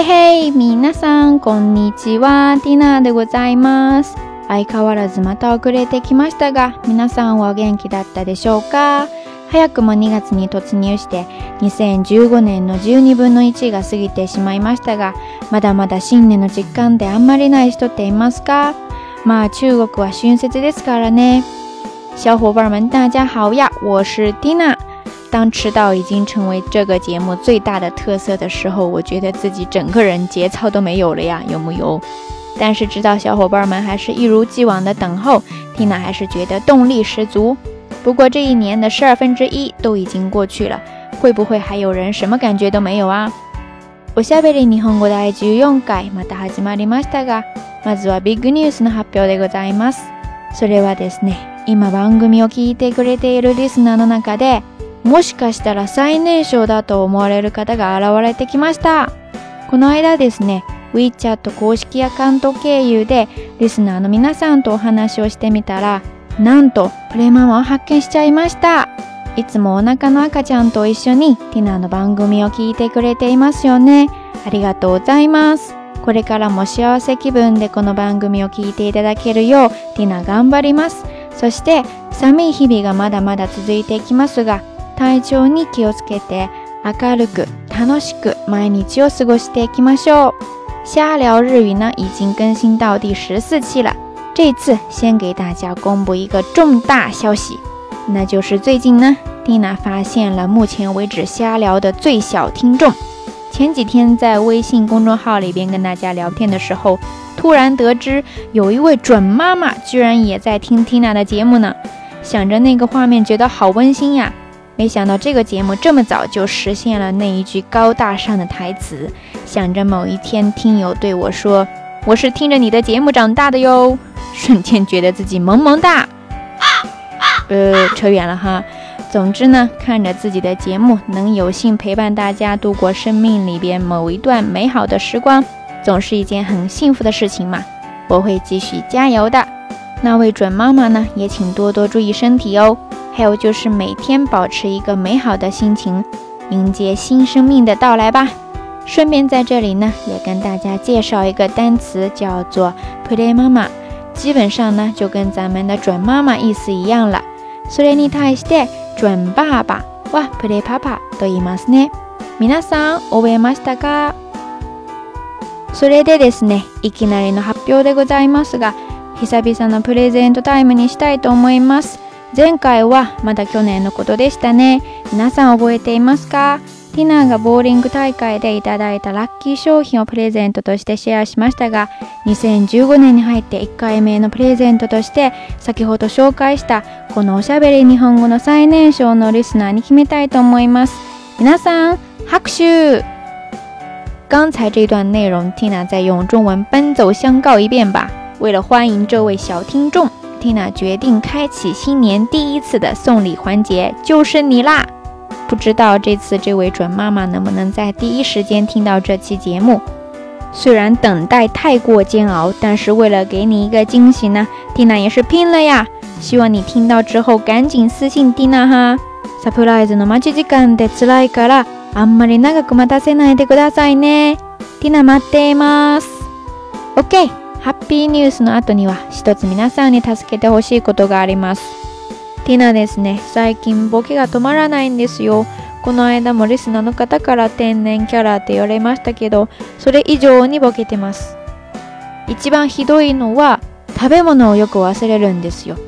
へへみ皆さん、こんにちは。ティナでございます。相変わらずまた遅れてきましたが、皆さんは元気だったでしょうか早くも2月に突入して、2015年の12分の1が過ぎてしまいましたが、まだまだ新年の実感であんまりない人っていますかまあ中国は春節ですからね。小伙伴们大家好呀，我是ティナ。当迟到已经成为这个节目最大的特色的时候，我觉得自己整个人节操都没有了呀，有木有？但是知道小伙伴们还是一如既往的等候，听了还是觉得动力十足。不过这一年的十二分之一都已经过去了，会不会还有人什么感觉都没有啊？おしゃべり日本語大会1回また始まりましたが、まずはビッグニュースの発表でございます。それはですね、今番組を聞いてくれているリスナーの中で。もしかしたら最年少だと思われる方が現れてきました。この間ですね、WeChat 公式アカウント経由でリスナーの皆さんとお話をしてみたら、なんとプレママを発見しちゃいました。いつもお腹の赤ちゃんと一緒にティナの番組を聞いてくれていますよね。ありがとうございます。これからも幸せ気分でこの番組を聞いていただけるようティナ頑張ります。そして寒い日々がまだまだ続いていきますが、《瞎聊日语》到第十四期了，这次先给大家公布一个重大消息，那就是最近呢蒂娜发现了目前为止瞎聊的最小听众。前几天在微信公众号里边跟大家聊天的时候，突然得知有一位准妈妈居然也在听蒂娜的节目呢，想着那个画面，觉得好温馨呀。没想到这个节目这么早就实现了那一句高大上的台词，想着某一天听友对我说：“我是听着你的节目长大的哟”，瞬间觉得自己萌萌哒。呃，扯远了哈。总之呢，看着自己的节目能有幸陪伴大家度过生命里边某一段美好的时光，总是一件很幸福的事情嘛。我会继续加油的。那位准妈妈呢，也请多多注意身体哦。还有就是每天保持一个美好的心情，迎接新生命的到来吧。顺便在这里呢，也跟大家介绍一个单词，叫做 “play 妈妈”。基本上呢，就跟咱们的“准妈妈”意思一样了。それで、それに対して、准パパはプレイパパと言いますね。皆さん覚えましたか？それでですね、いきなりの発表でございますが、久びさのプレゼントタイムにしたいと思います。前回はまだ去年のことでしたね皆さん覚えていますかティナがボーリング大会でいただいたラッキー商品をプレゼントとしてシェアしましたが2015年に入って1回目のプレゼントとして先ほど紹介したこのおしゃべり日本語の最年少のリスナーに決めたいと思います皆さん拍手刚才这段内容 Tina 再用中文奔走相告一遍吧为了欢迎这位小听众蒂娜决定开启新年第一次的送礼环节，就是你啦！不知道这次这位准妈妈能不能在第一时间听到这期节目。虽然等待太过煎熬，但是为了给你一个惊喜呢，蒂娜也是拼了呀！希望你听到之后赶紧私信蒂娜哈。Surprise の待ち時間でつらいから、あんまり長く待せないでくださいね。蒂 a 待っています。OK。ハッピーニュースの後には一つ皆さんに助けてほしいことがあります。ティナですね、最近ボケが止まらないんですよ。この間もリスナーの方から天然キャラって言われましたけど、それ以上にボケてます。一番ひどいのは食べ物をよく忘れるんですよ。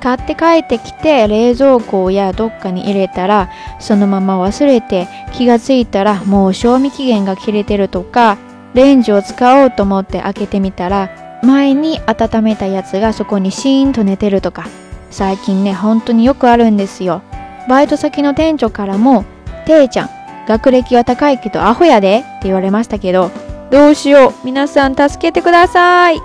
買って帰ってきて冷蔵庫やどっかに入れたらそのまま忘れて気がついたらもう賞味期限が切れてるとかレンジを使おうと思って開けてみたら前に温めたやつがそこにシーンと寝てるとか最近ね本当によくあるんですよバイト先の店長からも「ていちゃん学歴は高いけどアホやで」って言われましたけどどうしよう皆さん助けてください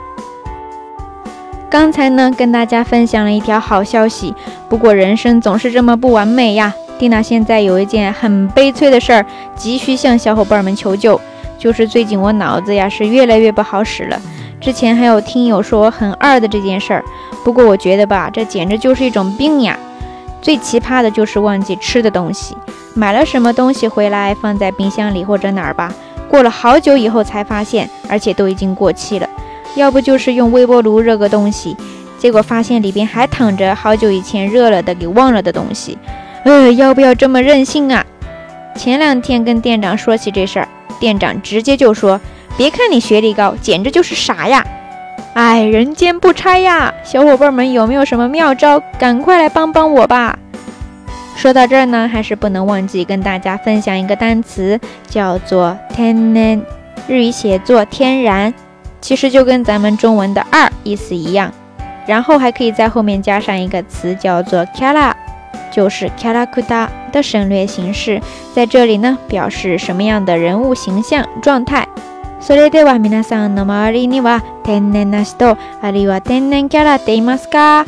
刚才呢，跟大家分享了一条好消息。不过人生总是这么不完美呀。蒂娜现在有一件很悲催的事儿，急需向小伙伴们求救。就是最近我脑子呀是越来越不好使了。之前还有听友说我很二的这件事儿，不过我觉得吧，这简直就是一种病呀。最奇葩的就是忘记吃的东西，买了什么东西回来放在冰箱里或者哪儿吧，过了好久以后才发现，而且都已经过期了。要不就是用微波炉热个东西，结果发现里边还躺着好久以前热了的给忘了的东西。呃，要不要这么任性啊？前两天跟店长说起这事儿。店长直接就说：“别看你学历高，简直就是傻呀！哎，人间不拆呀！小伙伴们有没有什么妙招？赶快来帮帮我吧！”说到这儿呢，还是不能忘记跟大家分享一个单词，叫做天然，日语写作天然，其实就跟咱们中文的二意思一样。然后还可以在后面加上一个词，叫做 kara。就是卡拉库达的省略形式，在这里呢，表示什么样的人物形象、状态。それでは、皆さんの周りには天然なしとあるいは天然キャラっていますか？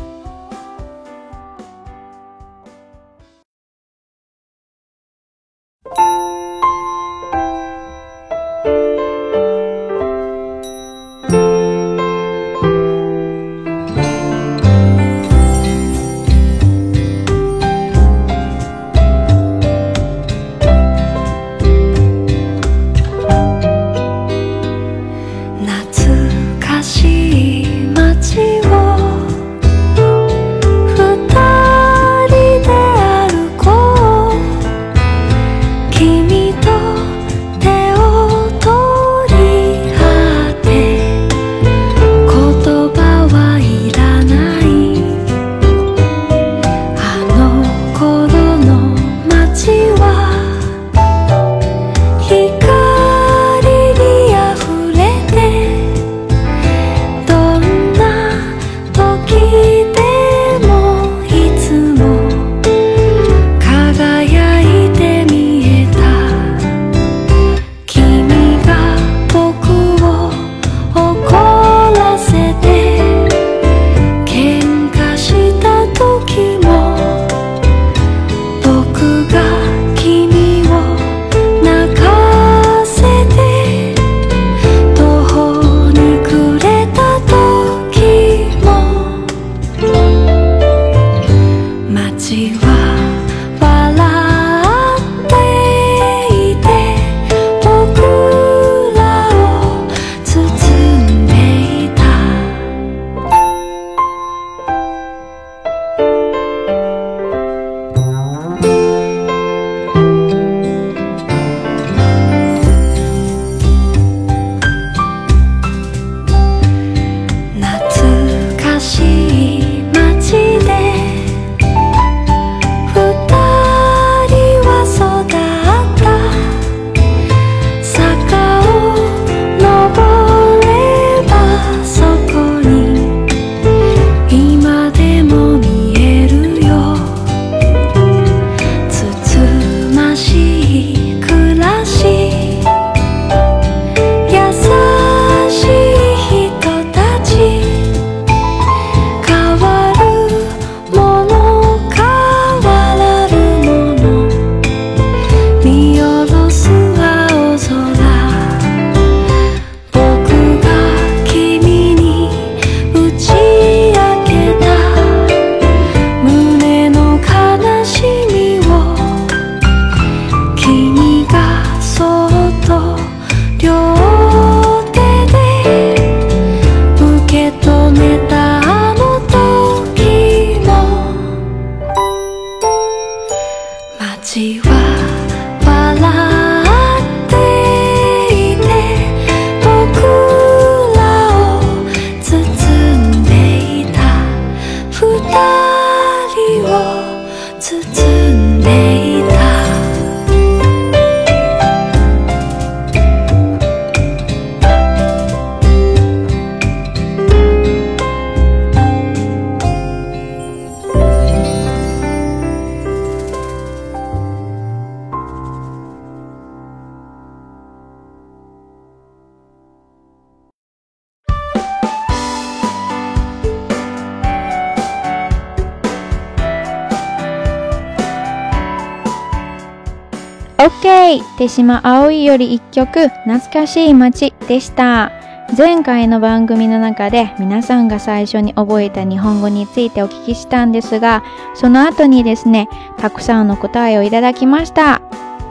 てしまより一曲懐かしい街でした。前回の番組の中で皆さんが最初に覚えた日本語についてお聞きしたんですが、その後にですね、たくさんの答えをいただきました。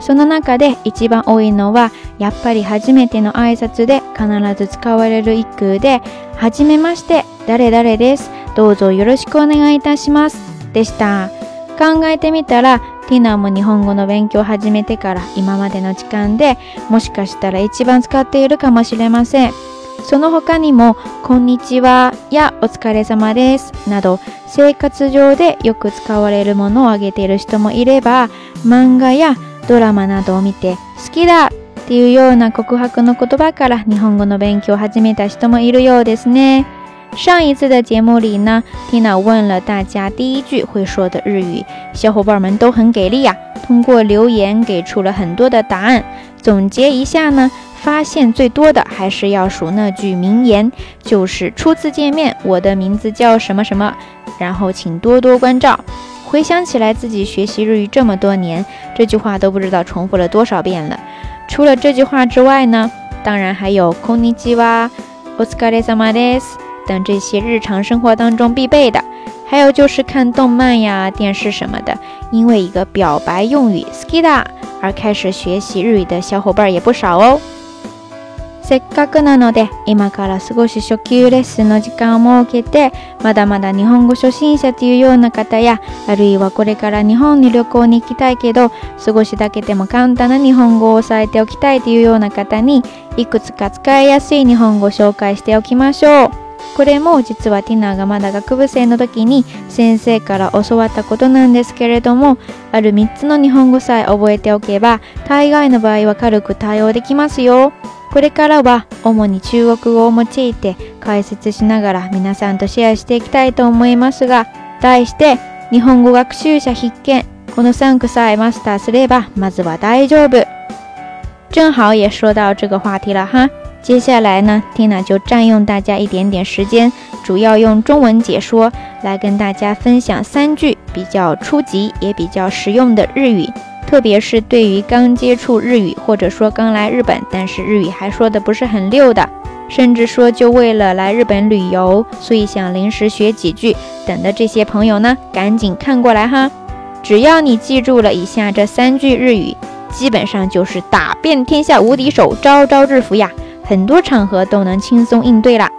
その中で一番多いのは、やっぱり初めての挨拶で必ず使われる一句で、はじめまして、誰々です。どうぞよろしくお願いいたします。でした。考えてみたら、昨日も日本語の勉強を始めてから今までの時間でもしかしたら一番使っているかもしれません。その他にも、こんにちはやお疲れ様ですなど生活上でよく使われるものを挙げている人もいれば、漫画やドラマなどを見て好きだっていうような告白の言葉から日本語の勉強を始めた人もいるようですね。上一次的节目里呢，Tina 问了大家第一句会说的日语，小伙伴们都很给力呀，通过留言给出了很多的答案。总结一下呢，发现最多的还是要数那句名言，就是初次见面，我的名字叫什么什么，然后请多多关照。回想起来，自己学习日语这么多年，这句话都不知道重复了多少遍了。除了这句话之外呢，当然还有 Konnichiwa，o s k a r e s a m a d e s 等这些日常生活当中必备的。还有就是看动漫呀、电视什么的，因为一个表白用语 “skida” 而开始学习日语的小伙伴也不少哦。せっかくなので、今から少し初級レッスンの時間を設けて、まだまだ日本語初心者というような方や、あるいはこれから日本に旅行に行きたいけど、少しだけでも簡単な日本語を押えておきたいというような方に、いくつか使いやすい日本語を紹介しておきましょう。これも実はティナがまだ学部生の時に先生から教わったことなんですけれどもある3つの日本語さえ覚えておけば大概の場合は軽く対応できますよこれからは主に中国語を用いて解説しながら皆さんとシェアしていきたいと思いますが題して日本語学習者必見この3句さえマスターすればまずは大丈夫正好也说到这个话题了哈。接下来呢，n 娜就占用大家一点点时间，主要用中文解说来跟大家分享三句比较初级也比较实用的日语，特别是对于刚接触日语，或者说刚来日本但是日语还说的不是很溜的，甚至说就为了来日本旅游，所以想临时学几句等的这些朋友呢，赶紧看过来哈！只要你记住了一下这三句日语，基本上就是打遍天下无敌手，招招制服呀！很多场合都能轻松应对了。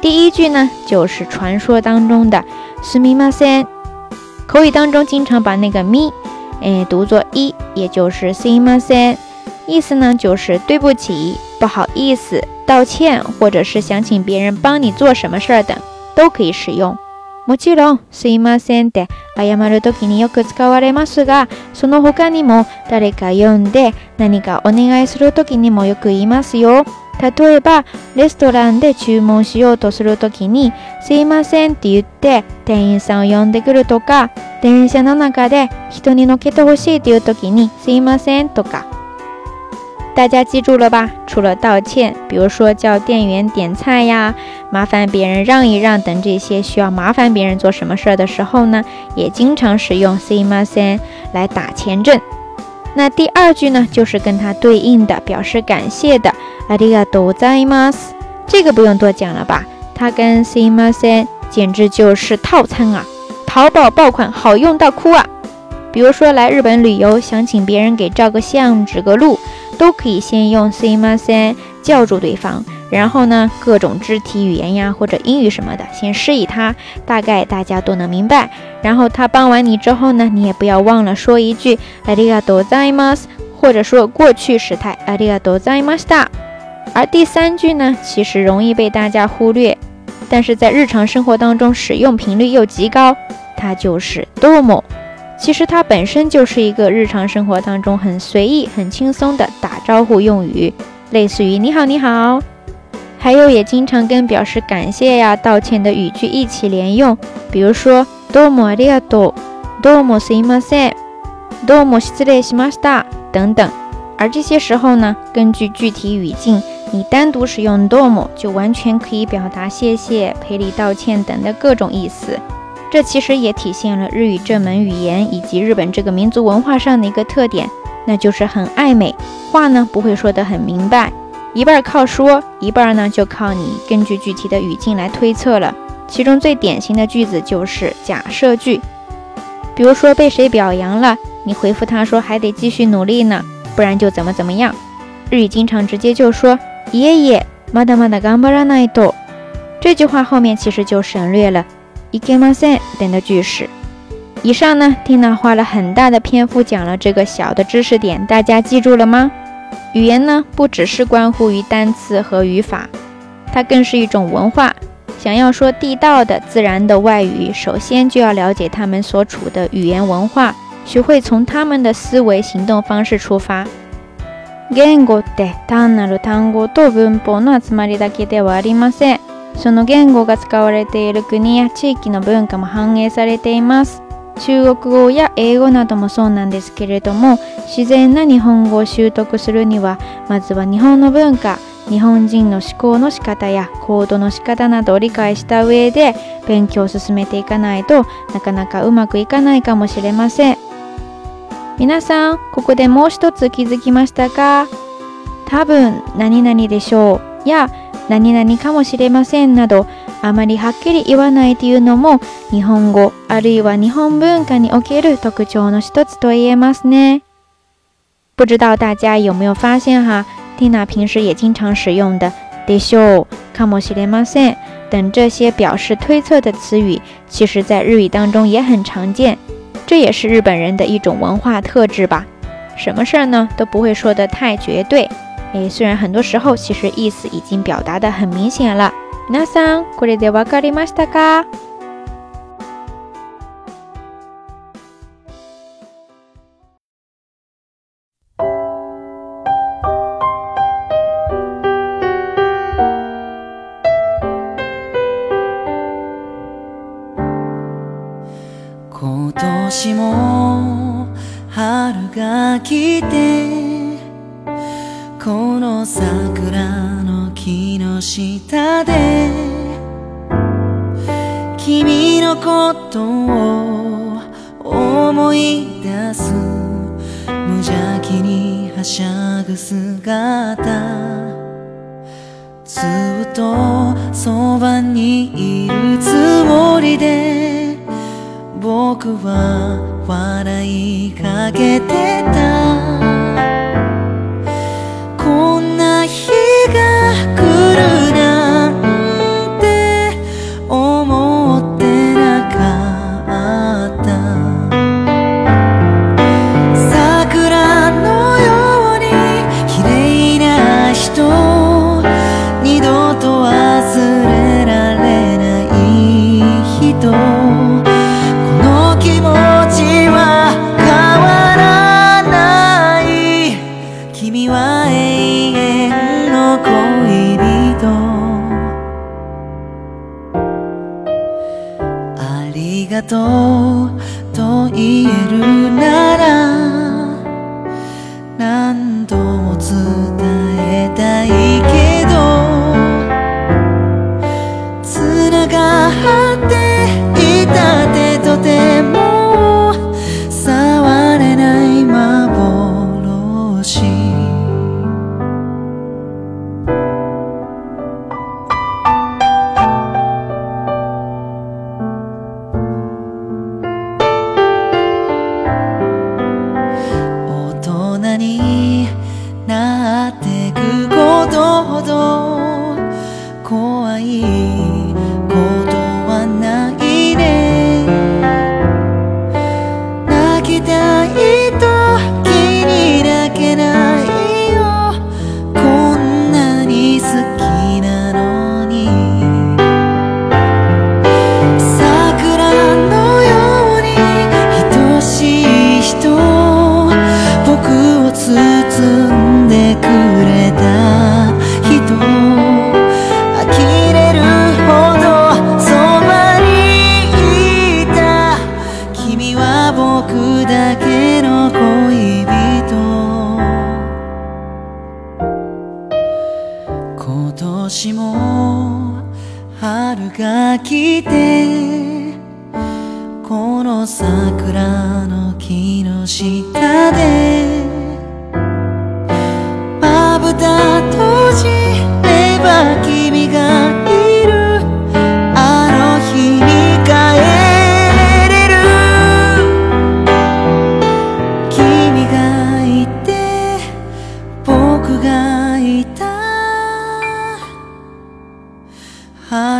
第一句呢，就是传说当中的“すみません”，口语当中经常把那个“咪”哎读作“一”，也就是“すみません”，意思呢就是对不起、不好意思、道歉，或者是想请别人帮你做什么事儿的，都可以使用。もちろんすいませんで、謝ると時によく使われますが、その他にも誰か呼んで何かお願いする時にもよく言いますよ。例えばレストランで注文しようとするときに、すいませんって言って店員さんを呼んでくるとか、電車の中で人に乗ってほしいというときに、すいませんとか。大家记住了吧？除了道歉，比如说叫店员点菜呀、麻烦别人让一让等这些需要麻烦别人做什么事儿的时候呢，也经常使用 m a s e n 来打前阵。那第二句呢，就是跟它对应的，表示感谢的。阿里嘎多赞玛斯，这个不用多讲了吧？它跟 CIMAS 简直就是套餐啊！淘宝爆款，好用到哭啊！比如说来日本旅游，想请别人给照个相、指个路，都可以先用 CIMAS 叫住对方，然后呢，各种肢体语言呀或者英语什么的先示意他，大概大家都能明白。然后他帮完你之后呢，你也不要忘了说一句とうございます”，或者说过去时态とうございました”。而第三句呢，其实容易被大家忽略，但是在日常生活当中使用频率又极高。它就是“ o うも”。其实它本身就是一个日常生活当中很随意、很轻松的打招呼用语，类似于“你好，你好”。还有也经常跟表示感谢呀、道歉的语句一起连用，比如说“どうもありがとう”，“どうもすいません”，“どうも失礼しました”等等。而这些时候呢，根据具体语境，你单独使用 dom 就完全可以表达谢谢、赔礼道歉等的各种意思。这其实也体现了日语这门语言以及日本这个民族文化上的一个特点，那就是很暧昧，话呢不会说得很明白，一半靠说，一半呢就靠你根据具体的语境来推测了。其中最典型的句子就是假设句，比如说被谁表扬了，你回复他说还得继续努力呢。不然就怎么怎么样。日语经常直接就说爷爷 m だまだ頑張 m ないと ”，g a m b a r a naido。这句话后面其实就省略了一 k i m a s e 等的句式。以上呢，Tina 花了很大的篇幅讲了这个小的知识点，大家记住了吗？语言呢不只是关乎于单词和语法，它更是一种文化。想要说地道的自然的外语，首先就要了解他们所处的语言文化。学会从他们的思维行方式出发。言語って単なる単語と文法の集まりだけではありません。その言語が使われている国や地域の文化も反映されています。中国語や英語などもそうなんですけれども自然な日本語を習得するにはまずは日本の文化日本人の思考の仕方や行動の仕方などを理解した上で勉強を進めていかないとなかなかうまくいかないかもしれません。皆さん、ここでもう一つ気づきましたか多分、何々でしょうや、何々かもしれませんなど、あまりはっきり言わないというのも、日本語、あるいは日本文化における特徴の一つと言えますね。不知道大家有没有发现哈，蒂娜平时也经常使用的でしょう、かもしれません等这些表示推测的词语，其实在日语当中也很常见。这也是日本人的一种文化特质吧，什么事儿呢都不会说的太绝对。诶，虽然很多时候其实意思已经表达的很明显了。皆さん、これでわかりましたか？来てこの桜の木の下で君のことを思い出す無邪気にはしゃぐ姿ずっとそばにいるつもりで僕は笑いかけてた money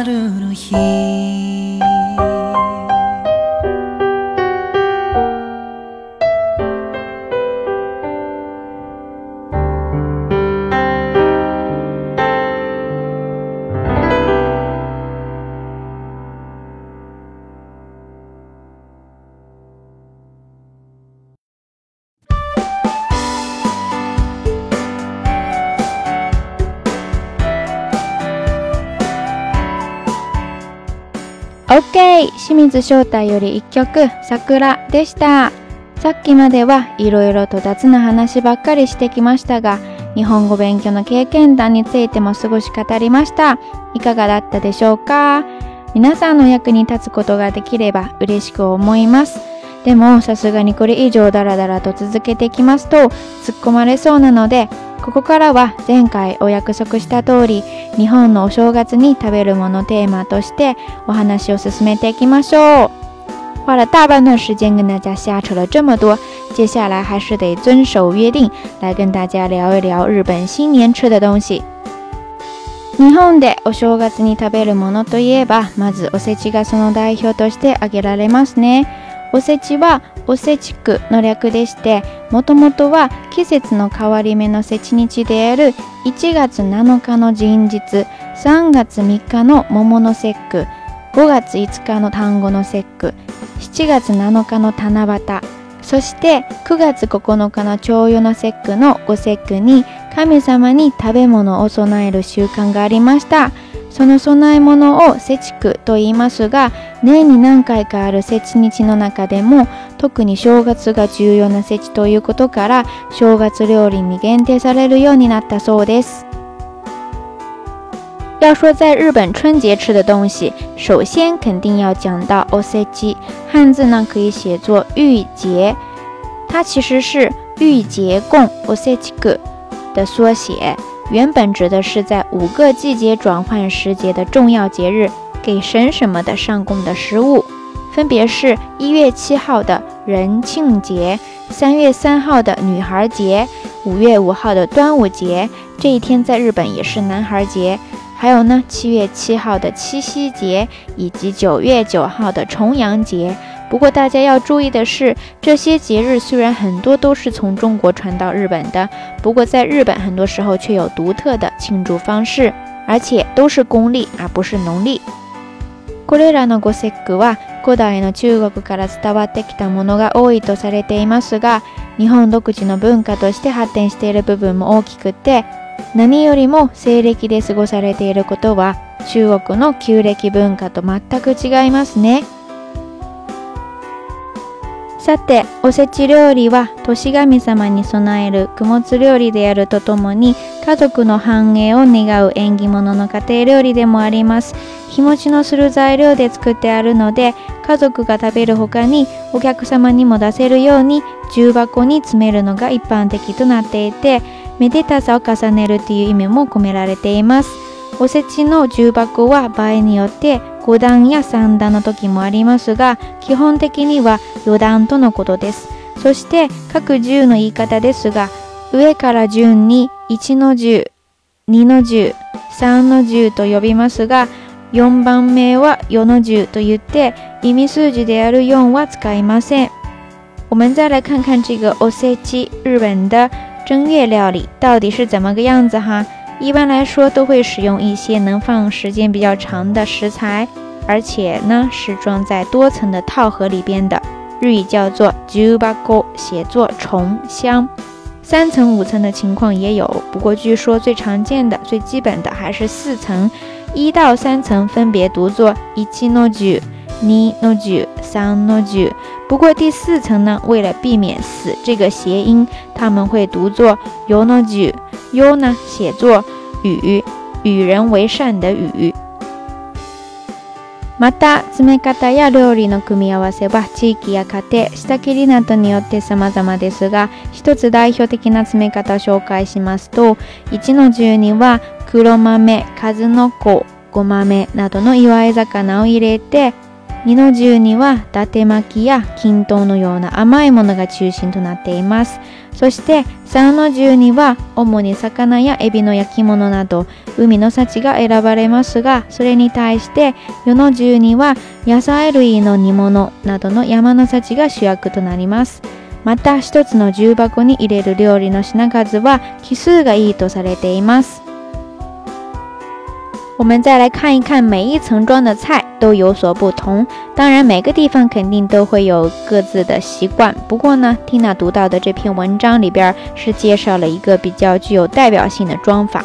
春の日水翔太より一曲、桜でした。さっきまではいろいろと雑な話ばっかりしてきましたが、日本語勉強の経験談についても少し語りました。いかがだったでしょうか皆さんの役に立つことができれば嬉しく思います。でもさすがにこれ以上ダラダラと続けていきますと突っ込まれそうなのでここからは前回お約束した通り日本のお正月に食べるものテーマとしてお話を進めていきましょう。花了大半段时间跟大家瞎扯了这么多，接下来还是得遵守约定，来跟大家聊一聊日本新年吃的东西。日本でお正月に食べるものといえば、まずおせちがその代表として挙げられますね。おせちはおせち区の略でしてもともとは季節の変わり目の節日である1月7日の人日3月3日の桃の節句5月5日の単語の節句7月7日の七夕そして9月9日の朝夕の節句のご節句に神様に食べ物を供える習慣がありました。その供え物を世畜と言いますが年に何回かある節日の中でも特に正月が重要な節ということから正月料理に限定されるようになったそうです。要说在日本春节吃的东西，首先肯定要讲到 o s e j 汉字呢可以写作御节，它其实是御节供 o s e j 的缩写。原本指的是在五个季节转换时节的重要节日，给神什么的上供的食物，分别是一月七号的人庆节、三月三号的女孩节、五月五号的端午节。这一天在日本也是男孩节。还有呢，七月七号的七夕节以及九月九号的重阳节。不过大家要注意的是，这些节日虽然很多都是从中国传到日本的，不过在日本很多时候却有独特的庆祝方式，而且都是公历，而不是农历。これらのご節句は古代の中国から伝わってきたものが多いとされていますが、日本独自の文化として発展している部分も大きくて。何よりも西暦で過ごされていることは中国の旧暦文化と全く違いますねさておせち料理は年神様に備える供物料理であるとともに家族の繁栄を願う縁起物の家庭料理でもあります日持ちのする材料で作ってあるので家族が食べるほかにお客様にも出せるように重箱に詰めるのが一般的となっていてめでたさを重ねるっていう意味も込められていますおせちの重箱は場合によって5段や3段の時もありますが基本的には4段とのことですそして各10の言い方ですが上から順に1の10、2の10、3の10と呼びますが4番目は4の10と言って意味数字である4は使いません。我们再来看看这个おせち日本的正月料理到底是怎么个样子哈？一般来说都会使用一些能放时间比较长的食材，而且呢是装在多层的套盒里边的，日语叫做 “jubago”，写作“重箱”。三层、五层的情况也有，不过据说最常见的、最基本的还是四层。一到三层分别读作“一ノジュ”、“ニノジュ”、“三 o j u 不过第四层呢，为了避免“死”这个谐音，他们会读作 “yonoju”。“yo” 呢，写作“与”，与人为善的“与”。また、詰め方や料理の組み合わせは地域や家庭、下切りなどによって様々ですが、一つ代表的な詰め方を紹介しますと、1の1には黒豆、数の子、ごまめなどの祝い魚を入れて、二の重には伊達巻きや均等のような甘いものが中心となっていますそして三の重には主に魚やエビの焼き物など海の幸が選ばれますがそれに対して四の重には野菜類の煮物などの山の幸が主役となりますまた一つの重箱に入れる料理の品数は奇数がいいとされています我们再来看一看，每一层装的菜都有所不同。当然，每个地方肯定都会有各自的习惯。不过呢，缇娜读到的这篇文章里边是介绍了一个比较具有代表性的装法。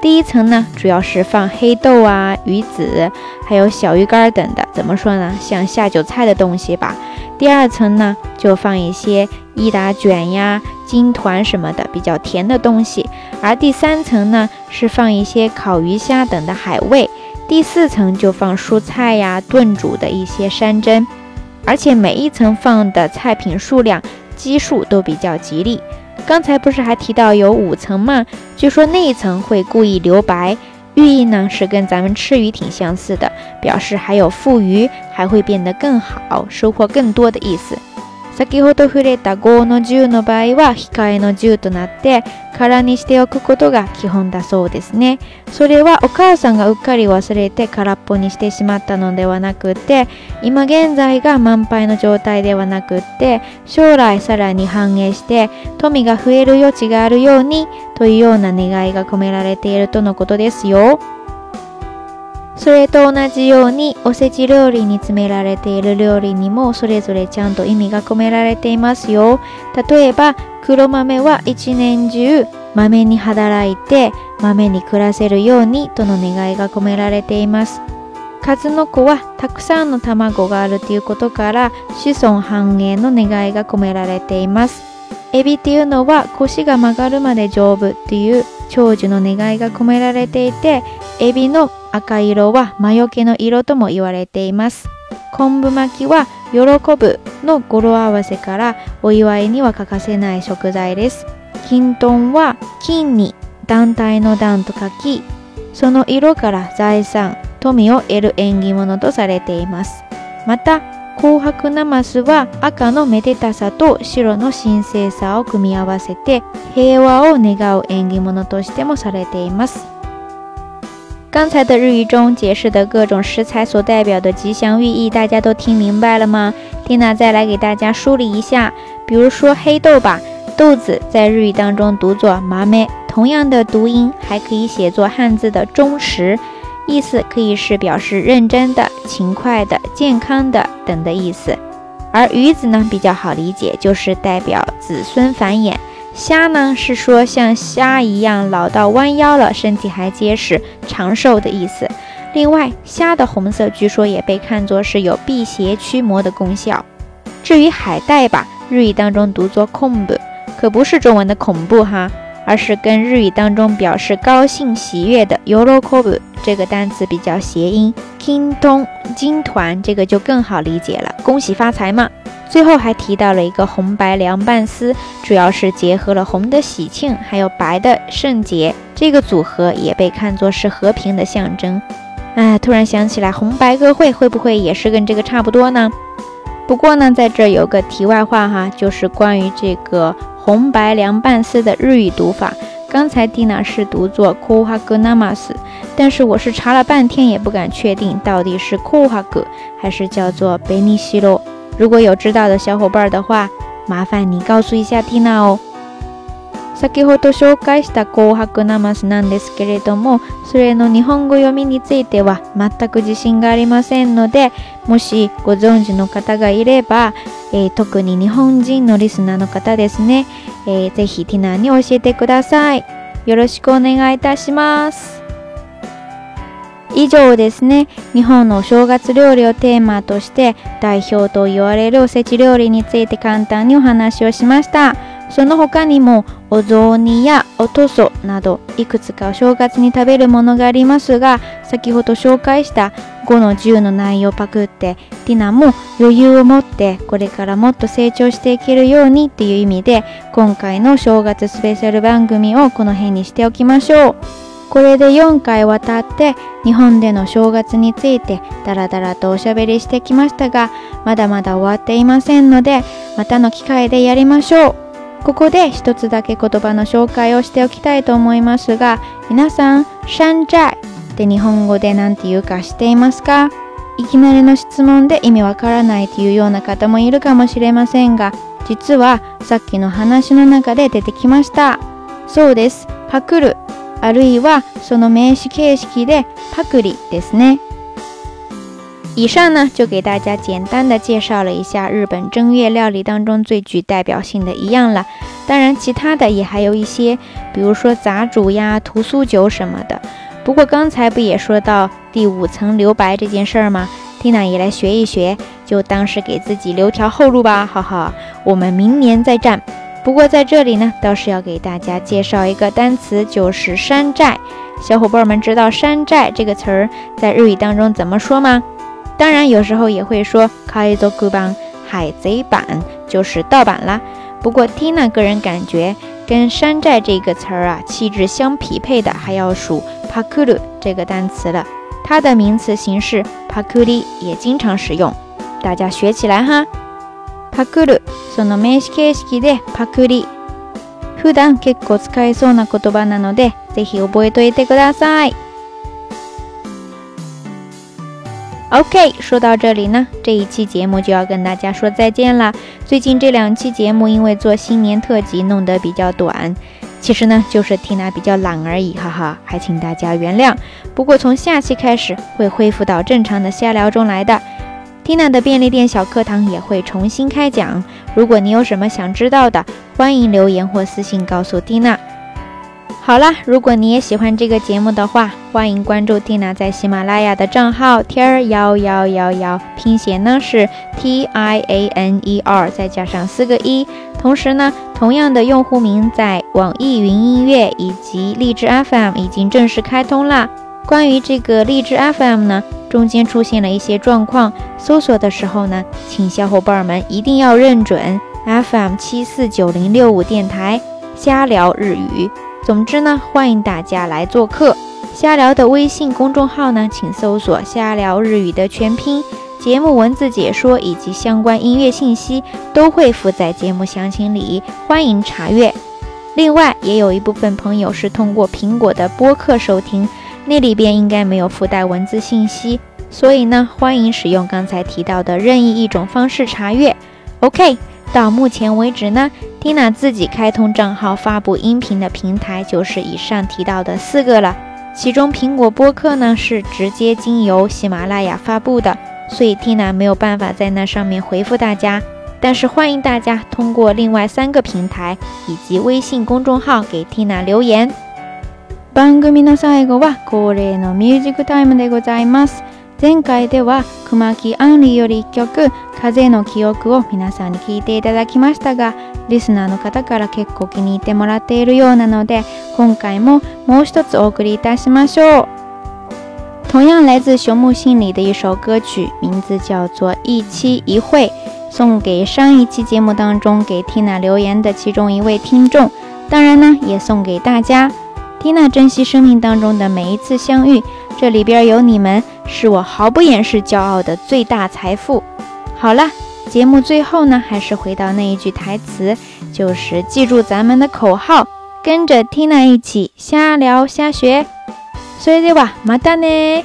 第一层呢，主要是放黑豆啊、鱼子，还有小鱼干等的，怎么说呢？像下酒菜的东西吧。第二层呢，就放一些益达卷呀。金团什么的比较甜的东西，而第三层呢是放一些烤鱼虾等的海味，第四层就放蔬菜呀炖煮的一些山珍，而且每一层放的菜品数量基数都比较吉利。刚才不是还提到有五层吗？据说那一层会故意留白，寓意呢是跟咱们吃鱼挺相似的，表示还有富余，还会变得更好，收获更多的意思。先ほど触れた5の10の場合は控えの10となって空にしておくことが基本だそうですねそれはお母さんがうっかり忘れて空っぽにしてしまったのではなくて今現在が満杯の状態ではなくって将来さらに繁栄して富が増える余地があるようにというような願いが込められているとのことですよ。それと同じようにおせち料理に詰められている料理にもそれぞれちゃんと意味が込められていますよ例えば黒豆は一年中豆に働いて豆に暮らせるようにとの願いが込められています数の子はたくさんの卵があるということから子孫繁栄の願いが込められていますエビっていうのは腰が曲がるまで丈夫っていう長寿の願いが込められていてエビの赤色は魔除けの色とも言われています昆布巻きは喜ぶの語呂合わせからお祝いには欠かせない食材です金豚は金に団体の団と書きその色から財産富を得る縁起物とされていますまた紅白なますは赤のめでたさと白の神聖さを組み合わせて平和を願う縁起物としてもされています刚才的日语中解释的各种食材所代表的吉祥寓意，大家都听明白了吗？蒂娜再来给大家梳理一下，比如说黑豆吧，豆子在日语当中读作麻妹，同样的读音还可以写作汉字的忠实，意思可以是表示认真的、勤快的、健康的等的意思。而鱼子呢，比较好理解，就是代表子孙繁衍。虾呢，是说像虾一样老到弯腰了，身体还结实，长寿的意思。另外，虾的红色据说也被看作是有辟邪驱魔的功效。至于海带吧，日语当中读作 m b 可不是中文的恐怖哈。而是跟日语当中表示高兴喜悦的 “yorokobi” 这个单词比较谐音，“kin d o m 金团这个就更好理解了，恭喜发财嘛。最后还提到了一个红白凉拌丝，主要是结合了红的喜庆，还有白的圣洁，这个组合也被看作是和平的象征。哎，突然想起来，红白歌会会不会也是跟这个差不多呢？不过呢，在这有个题外话哈，就是关于这个。红白凉拌丝的日语读法，刚才蒂娜是读作 k o h a g n a m a s 但是我是查了半天也不敢确定到底是 k o h a g 还是叫做贝尼西罗。如果有知道的小伙伴的话，麻烦你告诉一下蒂娜哦。先ほど紹介した紅白なますなんですけれどもそれの日本語読みについては全く自信がありませんのでもしご存知の方がいれば、えー、特に日本人のリスナーの方ですね、えー、ぜひティナーに教えてくださいよろしくお願いいたします以上ですね日本のお正月料理をテーマとして代表と言われるおせち料理について簡単にお話をしましたその他にもお雑煮やおとそなどいくつかお正月に食べるものがありますが先ほど紹介した5の10の内容をパクってティナも余裕を持ってこれからもっと成長していけるようにっていう意味で今回の正月スペシャル番組をこの辺にしておきましょうこれで4回渡って日本での正月についてダラダラとおしゃべりしてきましたがまだまだ終わっていませんのでまたの機会でやりましょうここで一つだけ言葉の紹介をしておきたいと思いますが、皆さん、シャンジャイって日本語で何て言うか知っていますかいきなりの質問で意味わからないというような方もいるかもしれませんが、実はさっきの話の中で出てきました。そうです。パクる。あるいはその名詞形式でパクリですね。以上呢，就给大家简单的介绍了一下日本正月料理当中最具代表性的一样了。当然，其他的也还有一些，比如说杂煮呀、屠苏酒什么的。不过刚才不也说到第五层留白这件事儿吗蒂娜也来学一学，就当是给自己留条后路吧，哈哈。我们明年再战。不过在这里呢，倒是要给大家介绍一个单词，就是山寨。小伙伴们知道“山寨”这个词儿在日语当中怎么说吗？当然，有时候也会说《k a i u 版》海贼版就是盗版啦。不过，n a 个人感觉，跟“山寨”这个词儿啊气质相匹配的，还要数 “Pakuru” 这个单词了。它的名词形式 “Pakuri” 也经常使用。大家学起来哈 p a k u r u その名詞形式で Pakuri 普段結構使えそうな言葉なので、ぜひ覚えといてください。OK，说到这里呢，这一期节目就要跟大家说再见了。最近这两期节目因为做新年特辑，弄得比较短，其实呢，就是缇娜比较懒而已，哈哈，还请大家原谅。不过从下期开始会恢复到正常的瞎聊中来的缇娜的便利店小课堂也会重新开讲。如果你有什么想知道的，欢迎留言或私信告诉缇娜。好啦，如果你也喜欢这个节目的话，欢迎关注蒂娜在喜马拉雅的账号天儿幺幺幺幺，拼写呢是 T I A N E R，再加上四个一。同时呢，同样的用户名在网易云音乐以及荔枝 FM 已经正式开通啦。关于这个荔枝 FM 呢，中间出现了一些状况，搜索的时候呢，请小伙伴们一定要认准 FM 七四九零六五电台，瞎聊日语。总之呢，欢迎大家来做客。瞎聊的微信公众号呢，请搜索“瞎聊日语”的全拼。节目文字解说以及相关音乐信息都会附在节目详情里，欢迎查阅。另外，也有一部分朋友是通过苹果的播客收听，那里边应该没有附带文字信息，所以呢，欢迎使用刚才提到的任意一种方式查阅。OK。到目前为止呢，Tina 自己开通账号发布音频的平台就是以上提到的四个了。其中苹果播客呢是直接经由喜马拉雅发布的，所以 Tina 没有办法在那上面回复大家。但是欢迎大家通过另外三个平台以及微信公众号给 Tina 留言。前回では熊木杏里より1曲「風の記憶」を皆さんに聞いていただきましたがリスナーの方から結構気に入ってもらっているようなので今回ももう一つお送りいたしましょう同样来自熊木心里的一首歌曲，名字叫做《一期一会》，送给上一期节目当中给 Tina 留言的其中一位听众，当然呢，也送给大家。Tina 珍惜生命当中的每一次相遇。这里边有你们，是我毫不掩饰骄傲的最大财富。好了，节目最后呢，还是回到那一句台词，就是记住咱们的口号，跟着 Tina 一起瞎聊瞎学。所以吧，また呢？